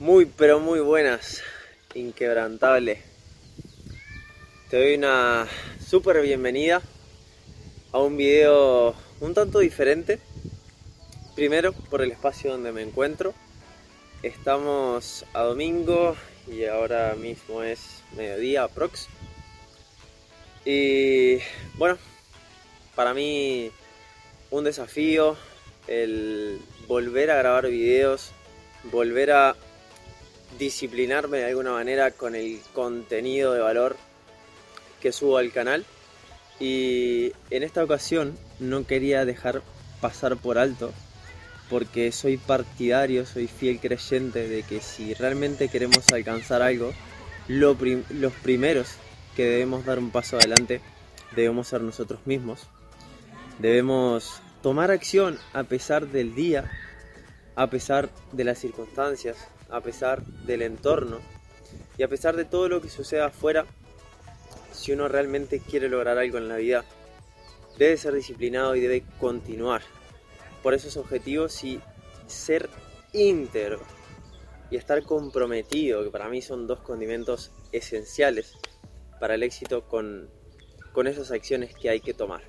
Muy, pero muy buenas, inquebrantable. Te doy una súper bienvenida a un video un tanto diferente. Primero, por el espacio donde me encuentro. Estamos a domingo y ahora mismo es mediodía prox. Y bueno, para mí un desafío el volver a grabar videos, volver a disciplinarme de alguna manera con el contenido de valor que subo al canal. Y en esta ocasión no quería dejar pasar por alto, porque soy partidario, soy fiel creyente de que si realmente queremos alcanzar algo, los primeros que debemos dar un paso adelante debemos ser nosotros mismos. Debemos tomar acción a pesar del día, a pesar de las circunstancias, a pesar del entorno y a pesar de todo lo que suceda afuera, si uno realmente quiere lograr algo en la vida, debe ser disciplinado y debe continuar por esos objetivos y ser íntegro y estar comprometido, que para mí son dos condimentos esenciales para el éxito con, con esas acciones que hay que tomar.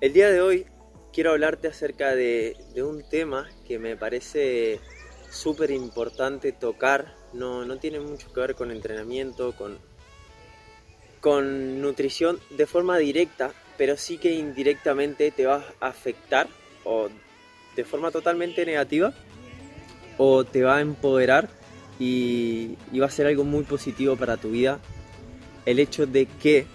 El día de hoy quiero hablarte acerca de, de un tema que me parece súper importante tocar. No, no tiene mucho que ver con entrenamiento, con, con nutrición de forma directa, pero sí que indirectamente te va a afectar o de forma totalmente negativa o te va a empoderar y, y va a ser algo muy positivo para tu vida el hecho de que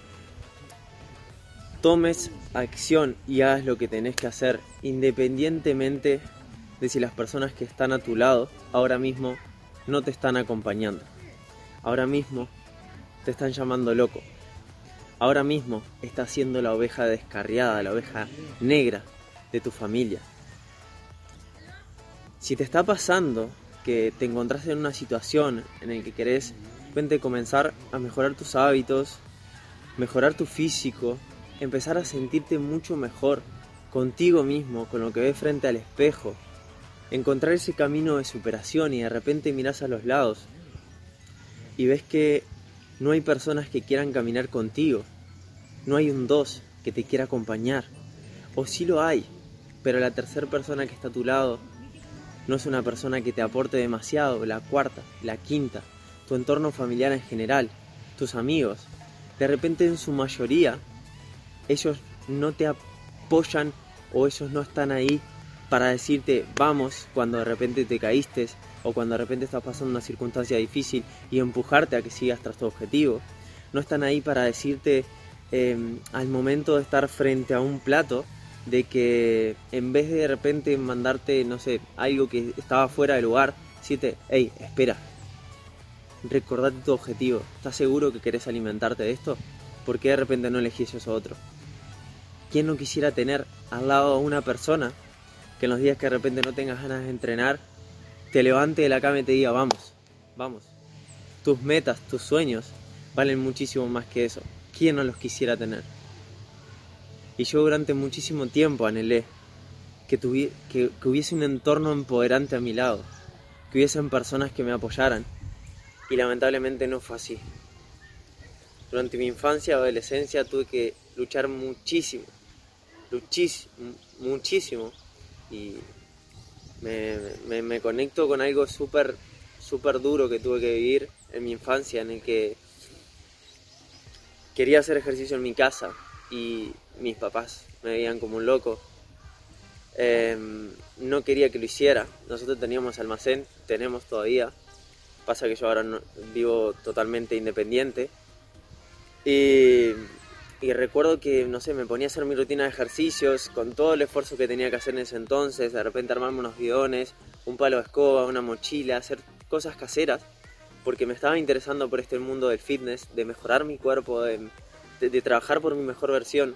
tomes acción y hagas lo que tenés que hacer independientemente de si las personas que están a tu lado ahora mismo no te están acompañando. Ahora mismo te están llamando loco. Ahora mismo estás siendo la oveja descarriada, la oveja negra de tu familia. Si te está pasando que te encontraste en una situación en la que querés comenzar a mejorar tus hábitos, mejorar tu físico, empezar a sentirte mucho mejor contigo mismo, con lo que ves frente al espejo, encontrar ese camino de superación y de repente miras a los lados y ves que no hay personas que quieran caminar contigo, no hay un dos que te quiera acompañar, o sí lo hay, pero la tercera persona que está a tu lado no es una persona que te aporte demasiado, la cuarta, la quinta, tu entorno familiar en general, tus amigos, de repente en su mayoría ellos no te apoyan o ellos no están ahí para decirte vamos cuando de repente te caíste o cuando de repente estás pasando una circunstancia difícil y empujarte a que sigas tras tu objetivo. No están ahí para decirte em, al momento de estar frente a un plato de que en vez de de repente mandarte, no sé, algo que estaba fuera de lugar, decirte, hey, espera, recordate tu objetivo, ¿estás seguro que querés alimentarte de esto? ¿Por qué de repente no elegís eso otro? ¿Quién no quisiera tener al lado a una persona que en los días que de repente no tengas ganas de entrenar, te levante de la cama y te diga, vamos, vamos? Tus metas, tus sueños valen muchísimo más que eso. ¿Quién no los quisiera tener? Y yo durante muchísimo tiempo anhelé que, que, que hubiese un entorno empoderante a mi lado, que hubiesen personas que me apoyaran. Y lamentablemente no fue así. Durante mi infancia adolescencia tuve que luchar muchísimo, muchísimo, muchísimo. Y me, me, conecto con algo súper, súper duro que tuve que vivir en mi infancia, en el que quería hacer ejercicio en mi casa y mis papás me veían como un loco. Em, no quería que lo hiciera. Nosotros teníamos almacén, tenemos todavía. Pasa que yo ahora vivo totalmente independiente. Y y recuerdo que, no sé, me ponía a hacer mi rutina de ejercicios con todo el esfuerzo que tenía que hacer en ese entonces, de repente armarme unos bidones, un palo de escoba, una mochila, hacer cosas caseras, porque me estaba interesando por este mundo del fitness, de mejorar mi cuerpo, de, trabajar por mi mejor versión.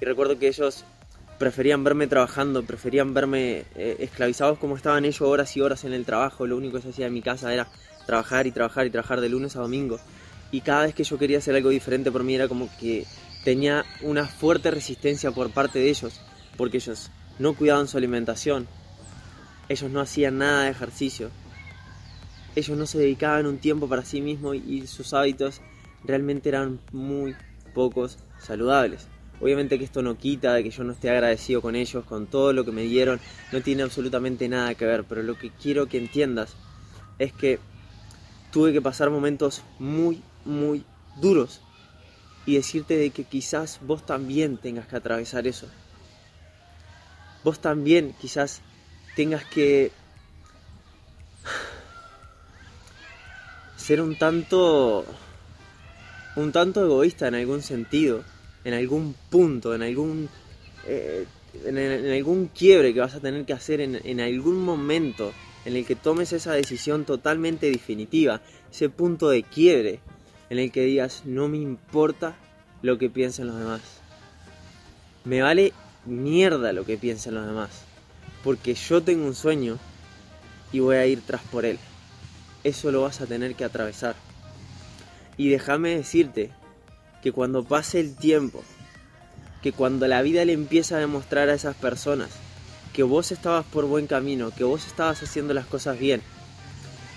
Y recuerdo que ellos preferían verme trabajando, preferían verme eh, esclavizados como estaban ellos horas y horas en el trabajo, lo único que se hacía en mi casa era trabajar y trabajar y trabajar de lunes a domingo. Y cada vez que yo quería hacer algo diferente por mí era como que tenía una fuerte resistencia por parte de ellos, porque ellos no cuidaban su alimentación, ellos no hacían nada de ejercicio. ellos no se dedicaban un tiempo para sí mismos y sus hábitos realmente eran muy pocos saludables. Obviamente que esto no quita de que yo no esté agradecido con ellos, con todo lo que me dieron, no tiene absolutamente nada que ver, pero lo que quiero que entiendas es que tuve que pasar momentos muy, muy duros y decirte de que quizás vos también tengas que atravesar eso. Vos también quizás tengas que ser un tanto un tanto egoísta en algún sentido, en algún punto, en algún eh, en, algún quiebre que vas a tener que hacer en, en algún momento en el que tomes esa decisión totalmente definitiva, ese punto de quiebre en el que digas, no me importa lo que piensen los demás. Me vale mierda lo que piensen los demás, porque yo tengo un sueño y voy a ir tras por él. Eso lo vas a tener que atravesar. Y déjame decirte que cuando pase el tiempo, que cuando la vida le empieza a demostrar a esas personas que vos estabas por buen camino, que vos estabas haciendo las cosas bien,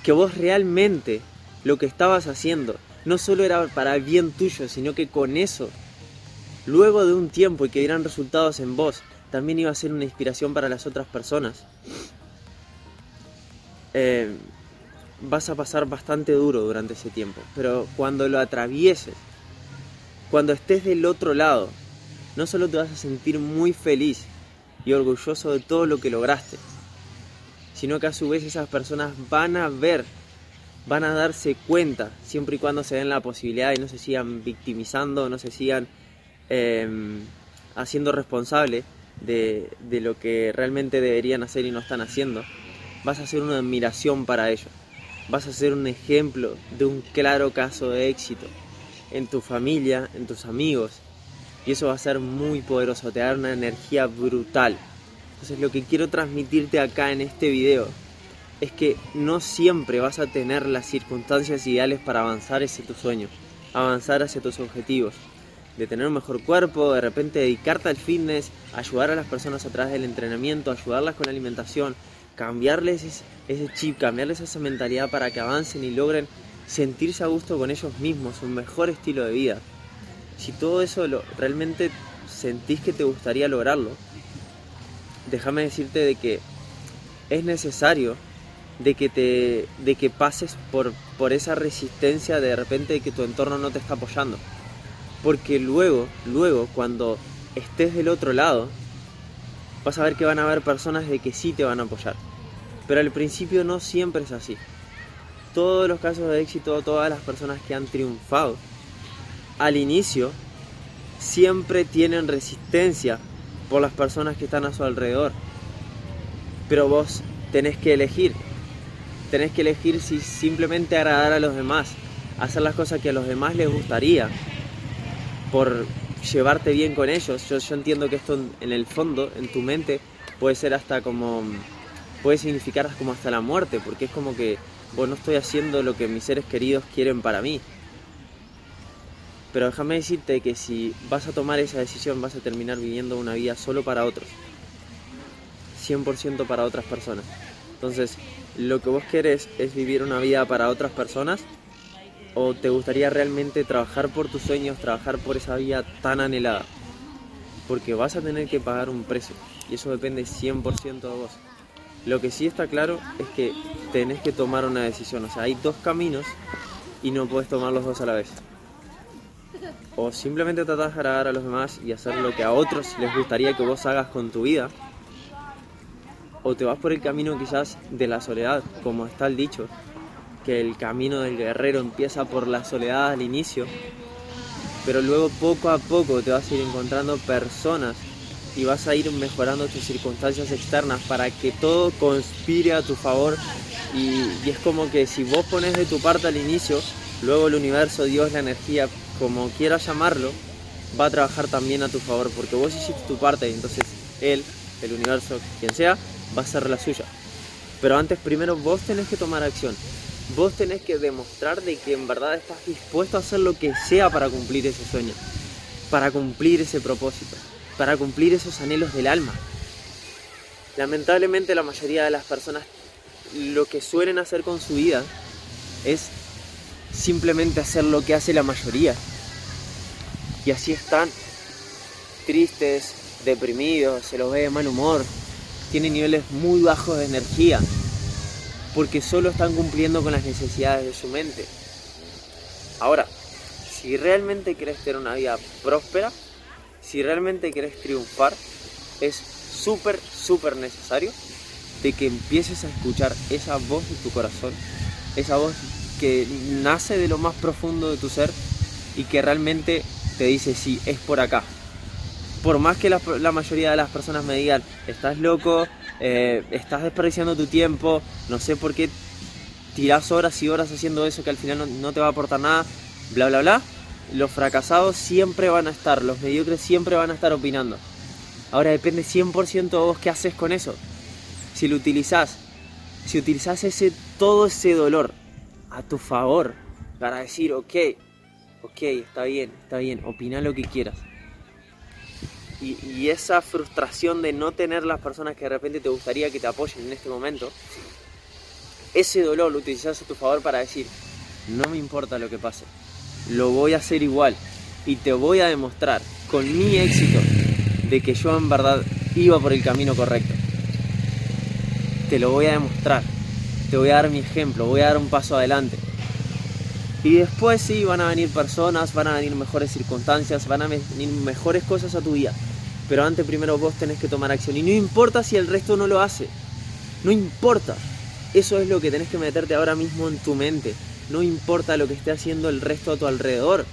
que vos realmente lo que estabas haciendo no solo era para bien tuyo, sino que con eso, luego de un tiempo y que dieran resultados en vos, también iba a ser una inspiración para las otras personas. Eh, vas a pasar bastante duro durante ese tiempo, pero cuando lo atravieses, cuando estés del otro lado, no solo te vas a sentir muy feliz, y orgulloso de todo lo que lograste, sino que a su vez esas personas van a ver, van a darse cuenta, siempre y cuando se den la posibilidad y no se sigan victimizando, no se sigan em, haciendo responsable de, de lo que realmente deberían hacer y no están haciendo, vas a ser una admiración para ellos, vas a ser un ejemplo de un claro caso de éxito en tu familia, en tus amigos, y eso va a ser muy poderoso, te va a dar una energía brutal. Entonces lo que quiero transmitirte acá en este video es que no siempre vas a tener las circunstancias ideales para avanzar hacia tu sueño, avanzar hacia tus objetivos. De tener un mejor cuerpo, de repente dedicarte al fitness, ayudar a las personas a través del entrenamiento, ayudarlas con la alimentación, cambiarles ese chip, cambiarles esa mentalidad para que avancen y logren sentirse a gusto con ellos mismos, un mejor estilo de vida si todo eso lo, realmente sentís que te gustaría lograrlo, déjame decirte de que es necesario de que te de que pases por, por esa resistencia de repente de que tu entorno no te está apoyando. Porque luego, luego cuando estés del otro lado, vas a ver que van a haber personas de que sí te van a apoyar. Pero al principio no siempre es así. Todos los casos de éxito, todas las personas que han triunfado, al inicio siempre tienen resistencia por las personas que están a su alrededor. Pero vos tenés que elegir. Tenés que elegir si simplemente agradar a los demás, hacer las cosas que a los demás les gustaría, por llevarte bien con ellos. Yo, yo entiendo que esto en el fondo, en tu mente, puede ser hasta como, puede significar como hasta la muerte, porque es como que vos no estoy haciendo lo que mis seres queridos quieren para mí. Pero déjame decirte que si vas a tomar esa decisión vas a terminar viviendo una vida solo para otros. 100% para otras personas. Entonces, lo que vos querés es vivir una vida para otras personas o te gustaría realmente trabajar por tus sueños, trabajar por esa vida tan anhelada. Porque vas a tener que pagar un precio y eso depende 100% de vos. Lo que sí está claro es que tenés que tomar una decisión. O sea, hay dos caminos y no puedes tomar los dos a la vez o simplemente tratas de agradar a los demás y hacer lo que a otros les gustaría que vos hagas con tu vida, o te vas por el camino quizás de la soledad, como está el dicho, que el camino del guerrero empieza por la soledad al inicio, pero luego poco a poco te vas a ir encontrando personas y vas a ir mejorando tus circunstancias externas para que todo conspire a tu favor. Y, y es como que si vos pones de tu parte al inicio, luego el universo, Dios, la energía como quieras llamarlo, va a trabajar también a tu favor, porque vos hiciste tu parte y entonces él, el universo, quien sea, va a hacer la suya. Pero antes primero vos tenés que tomar acción. Vos tenés que demostrar de que en verdad estás dispuesto a hacer lo que sea para cumplir ese sueño, para cumplir ese propósito, para cumplir esos anhelos del alma. Lamentablemente la mayoría de las personas lo que suelen hacer con su vida es simplemente hacer lo que hace la mayoría. Y así están tristes, deprimidos, se los ve de mal humor, tienen niveles muy bajos de energía, porque solo están cumpliendo con las necesidades de su mente. Ahora, si realmente querés tener una vida próspera, si realmente querés triunfar, es súper, súper necesario de que empieces a escuchar esa voz de tu corazón, esa voz que nace de lo más profundo de tu ser y que realmente te dice, sí, es por acá. Por más que la, mayoría de las personas me digan, estás loco, eh, estás desperdiciando tu tiempo, no sé por qué tiras horas y horas haciendo eso que al final no, no te va a aportar nada, bla, bla, bla. Los fracasados siempre van a estar, los mediocres siempre van a estar opinando. Ahora depende 100% de vos qué haces con eso. Si lo utilizás, si utilizás ese, todo ese dolor a tu favor para decir, ok, ok, está bien, está bien, opina lo que quieras. Y, esa frustración de no tener las personas que de repente te gustaría que te apoyen en este momento, ese dolor lo utilizas a tu favor para decir, no me importa lo que pase, lo voy a hacer igual y te voy a demostrar con mi éxito de que yo en verdad iba por el camino correcto. Te lo voy a demostrar te voy a dar mi ejemplo, voy a dar un paso adelante. Y después sí, van a venir personas, van a venir mejores circunstancias, van a venir mejores cosas a tu vida. Pero antes primero vos tenés que tomar acción. Y no importa si el resto no lo hace. No importa. Eso es lo que tenés que meterte ahora mismo en tu mente. No importa lo que esté haciendo el resto a tu alrededor.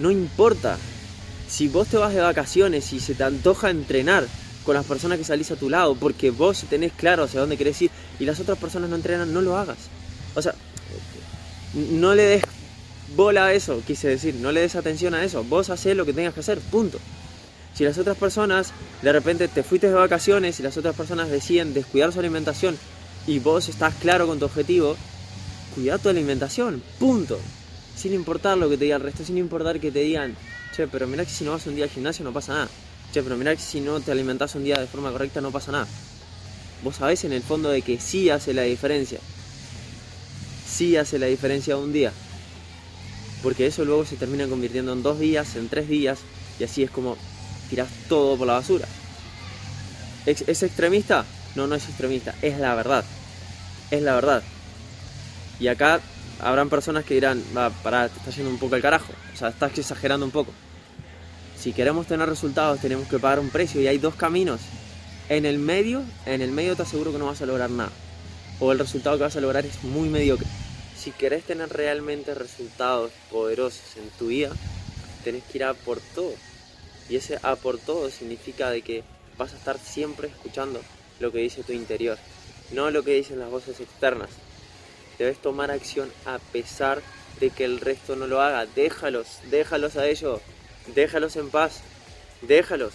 No importa. Si vos te vas de vacaciones y se te antoja entrenar, con las personas que salís a tu lado, porque vos tenés claro hacia dónde querés ir y las otras personas no entrenan, no lo hagas. O sea, no le des bola a eso, quise decir, no le des atención a eso, vos hacés lo que tengas que hacer, punto. Si las otras personas, de repente te fuiste de vacaciones y las otras personas deciden descuidar su alimentación y vos estás claro con tu objetivo, cuida tu alimentación, punto. Sin importar lo que te diga el resto, sin importar que te digan, che, pero mira que si no vas un día al gimnasio no pasa nada. Che, pero mirá que si no te alimentas un día de forma correcta no pasa nada. Vos sabés en el fondo de que sí hace la diferencia. Sí hace la diferencia un día. Porque eso luego se termina convirtiendo en dos días, en tres días, y así es como tirás todo por la basura. ¿Es, extremista? No, no es extremista, es la verdad. Es la verdad. Y acá habrán personas que dirán, va, pará, te está yendo un poco al carajo. O sea, estás exagerando un poco. Si queremos tener resultados tenemos que pagar un precio y hay dos caminos. En el medio, en el medio te aseguro que no vas a lograr nada. O el resultado que vas a lograr es muy mediocre. Si querés tener realmente resultados poderosos en tu vida, tenés que ir a por todo. Y ese a por todo significa de que vas a estar siempre escuchando lo que dice tu interior, no lo que dicen las voces externas. Debes tomar acción a pesar de que el resto no lo haga. Déjalos, déjalos a ellos. Déjalos en paz, déjalos.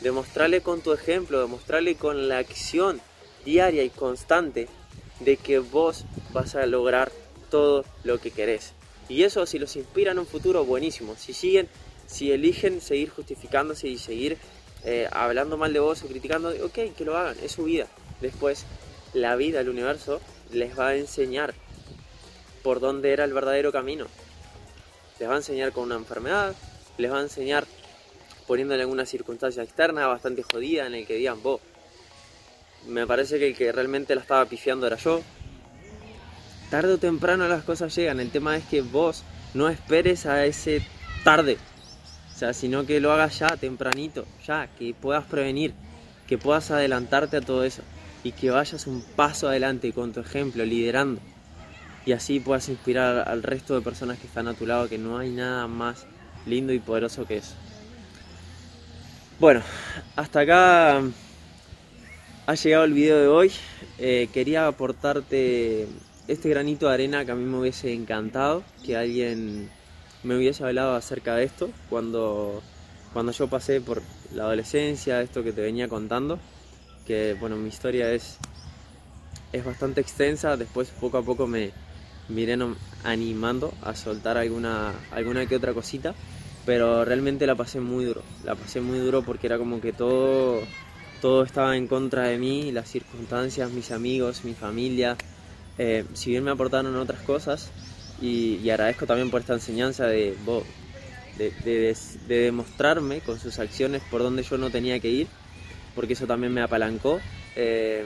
Demostrarle con tu ejemplo, demostrarle con la acción diaria y constante de que vos vas a lograr todo lo que querés. Y eso si los inspira en un futuro, buenísimo. Si siguen, si eligen seguir justificándose y seguir eh, hablando mal de vos o criticando, ok, que lo hagan, es su vida. Después, la vida, el universo, les va a enseñar por dónde era el verdadero camino. Les va a enseñar con una enfermedad, les va a enseñar poniéndole alguna circunstancia externa bastante jodida en el que digan, vos, me parece que el que realmente la estaba pifiando era yo. Tarde o temprano las cosas llegan, el tema es que vos no esperes a ese tarde, o sea, sino que lo hagas ya, tempranito, ya, que puedas prevenir, que puedas adelantarte a todo eso y que vayas un paso adelante con tu ejemplo, liderando. Y así puedas inspirar al resto de personas que están a tu lado, que no hay nada más lindo y poderoso que es. Bueno, hasta acá ha llegado el video de hoy. Eh, quería aportarte este granito de arena que a mí me hubiese encantado que alguien me hubiese hablado acerca de esto cuando, cuando yo pasé por la adolescencia, esto que te venía contando. Que bueno, mi historia es, es bastante extensa. Después poco a poco me, miré animando a soltar alguna, alguna que otra cosita pero realmente la pasé muy duro, la pasé muy duro porque era como que todo, todo estaba en contra de mí, las circunstancias, mis amigos, mi familia, eh, si bien me aportaron otras cosas, y, agradezco también por esta enseñanza de, de, demostrarme con sus acciones por donde yo no tenía que ir, porque eso también me apalancó. Eh,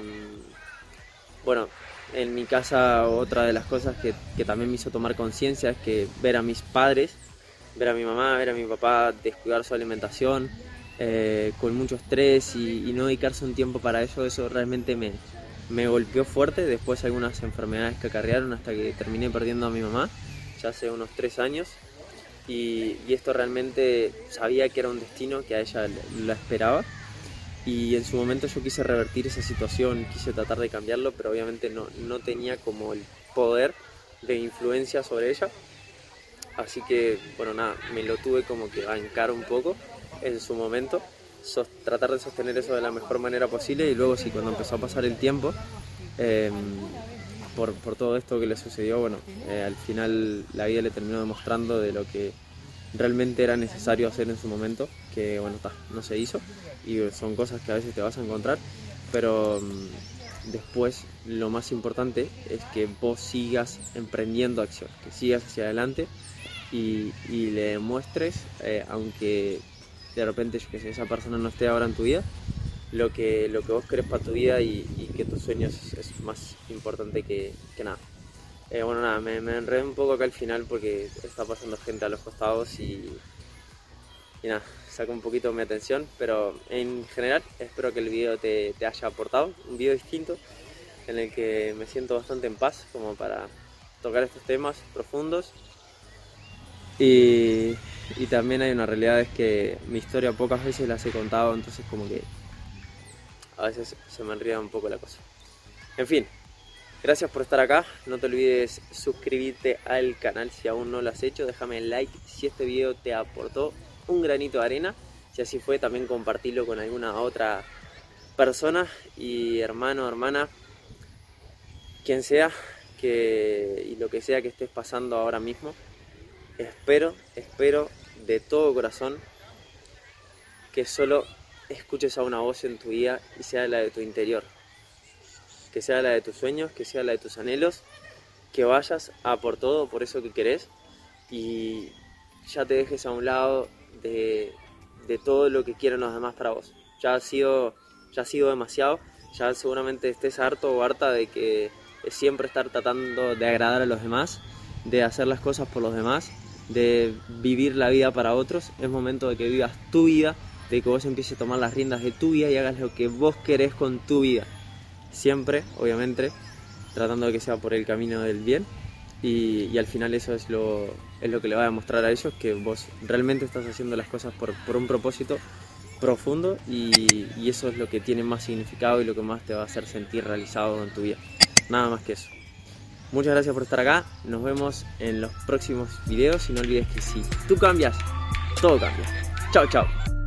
bueno, en mi casa otra de las cosas que, también me hizo tomar conciencia es que ver a mis padres, ver a mi mamá, ver a mi papá descuidar su alimentación, eh, con mucho estrés y, no dedicarse un tiempo para eso, eso realmente me, me golpeó fuerte. Después algunas enfermedades que acarrearon hasta que terminé perdiendo a mi mamá, ya hace unos tres años. Y, esto realmente sabía que era un destino que a ella la esperaba y en su momento yo quise revertir esa situación, quise tratar de cambiarlo, pero obviamente no, no tenía como el poder de influencia sobre ella. Así que, bueno, nada, me lo tuve como que bancar un poco en su momento, tratar de sostener eso de la mejor manera posible y luego sí, cuando empezó a pasar el tiempo, em, por, por, todo esto que le sucedió, bueno, eh, al final la vida le terminó demostrando de lo que realmente era necesario hacer en su momento, que bueno, no se hizo y son cosas que a veces te vas a encontrar, pero mm, después lo más importante es que vos sigas emprendiendo acción, que sigas hacia adelante y, le demuestres, eh, aunque de repente yo que sé, esa persona no esté ahora en tu vida, lo que, lo que vos querés para tu vida y, que tus sueños es, más importante que nada. Eh, bueno, nada, me, me, enredé un poco acá al final porque está pasando gente a los costados y, y nada, saca un poquito mi atención, pero en general espero que el video te, te haya aportado, un video distinto en el que me siento bastante en paz como para tocar estos temas profundos y, también hay una realidad es que mi historia pocas veces las he contado, entonces como que a veces se me enreda un poco la cosa. En fin, Gracias por estar acá, no te olvides suscribirte al canal si aún no lo has hecho, déjame like si este video te aportó un granito de arena, si así fue también compartirlo con alguna otra persona y hermano, hermana, quien sea que, y lo que sea que estés pasando ahora mismo, espero, espero de todo corazón que solo escuches a una voz en tu vida y sea la de tu interior. Que sea la de tus sueños, que sea la de tus anhelos, que vayas a por todo, por eso que querés y ya te dejes a un lado de, todo lo que quieren los demás para vos. Ya ha sido, ya ha sido demasiado, ya seguramente estés harto o harta de que siempre estar tratando de agradar a los demás, de hacer las cosas por los demás, de vivir la vida para otros. Es momento de que vivas tu vida, de que vos empieces a tomar las riendas de tu vida y hagas lo que vos querés con tu vida siempre, obviamente, tratando de que sea por el camino del bien. Y, al final eso es lo, es lo que le va a demostrar a ellos, que vos realmente estás haciendo las cosas por, un propósito profundo y, y, eso es lo que tiene más significado y lo que más te va a hacer sentir realizado en tu vida. Nada más que eso. Muchas gracias por estar acá, nos vemos en los próximos videos y no olvides que si tú cambias, todo cambia. Chao, chao.